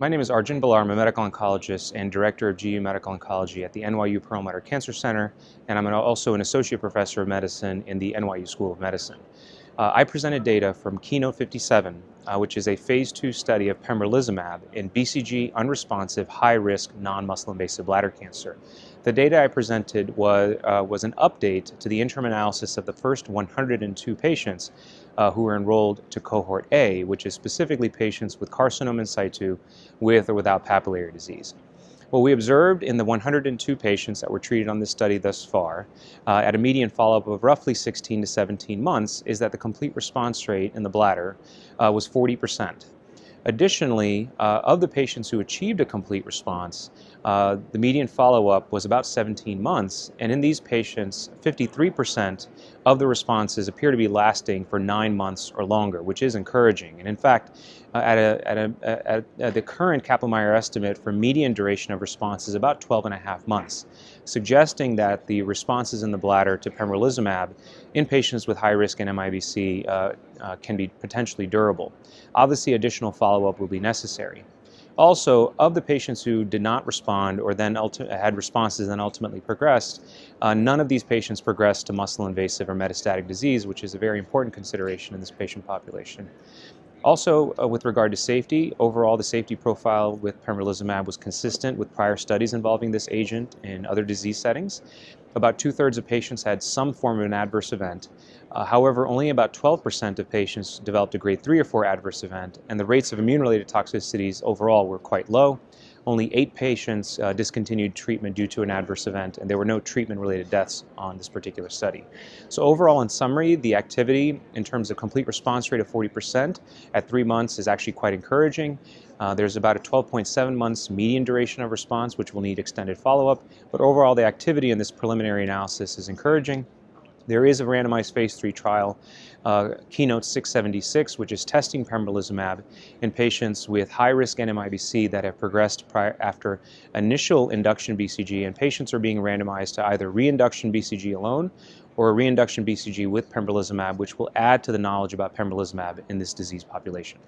My name is Arjun Balar. I'm a medical oncologist and director of GU Medical Oncology at the NYU Perlmutter Cancer Center, and I'm also an associate professor of medicine in the NYU School of Medicine. Uh, I presented data from Keynote 57, uh, which is a phase two study of pembrolizumab in BCG unresponsive, high risk, non muscle invasive bladder cancer. The data I presented was, uh, was an update to the interim analysis of the first 102 patients uh, who were enrolled to cohort A, which is specifically patients with carcinoma in situ with or without papillary disease. What we observed in the 102 patients that were treated on this study thus far, uh, at a median follow up of roughly 16 to 17 months, is that the complete response rate in the bladder uh, was 40%. Additionally, uh, of the patients who achieved a complete response, uh, the median follow up was about 17 months, and in these patients, 53% of the responses appear to be lasting for nine months or longer, which is encouraging. And in fact, uh, at, a, at, a, at, at, the current Kaplan-Meier estimate for median duration of response is about 12 and a half months, suggesting that the responses in the bladder to pembrolizumab in patients with high risk NMIBC uh, uh, can be potentially durable. Obviously, additional follow-up will be necessary. Also, of the patients who did not respond or then ulti- had responses and ultimately progressed, uh, none of these patients progressed to muscle invasive or metastatic disease, which is a very important consideration in this patient population. Also, uh, with regard to safety, overall the safety profile with pembrolizumab was consistent with prior studies involving this agent in other disease settings. About two thirds of patients had some form of an adverse event. Uh, however, only about 12% of patients developed a grade 3 or 4 adverse event, and the rates of immune related toxicities overall were quite low. Only eight patients uh, discontinued treatment due to an adverse event, and there were no treatment related deaths on this particular study. So, overall, in summary, the activity in terms of complete response rate of 40% at three months is actually quite encouraging. Uh, there's about a 12.7 months median duration of response, which will need extended follow up, but overall, the activity in this preliminary analysis is encouraging. There is a randomized phase three trial, uh, Keynote 676, which is testing pembrolizumab in patients with high risk NMIBC that have progressed prior, after initial induction BCG, and patients are being randomized to either reinduction BCG alone or a reinduction BCG with pembrolizumab, which will add to the knowledge about pembrolizumab in this disease population.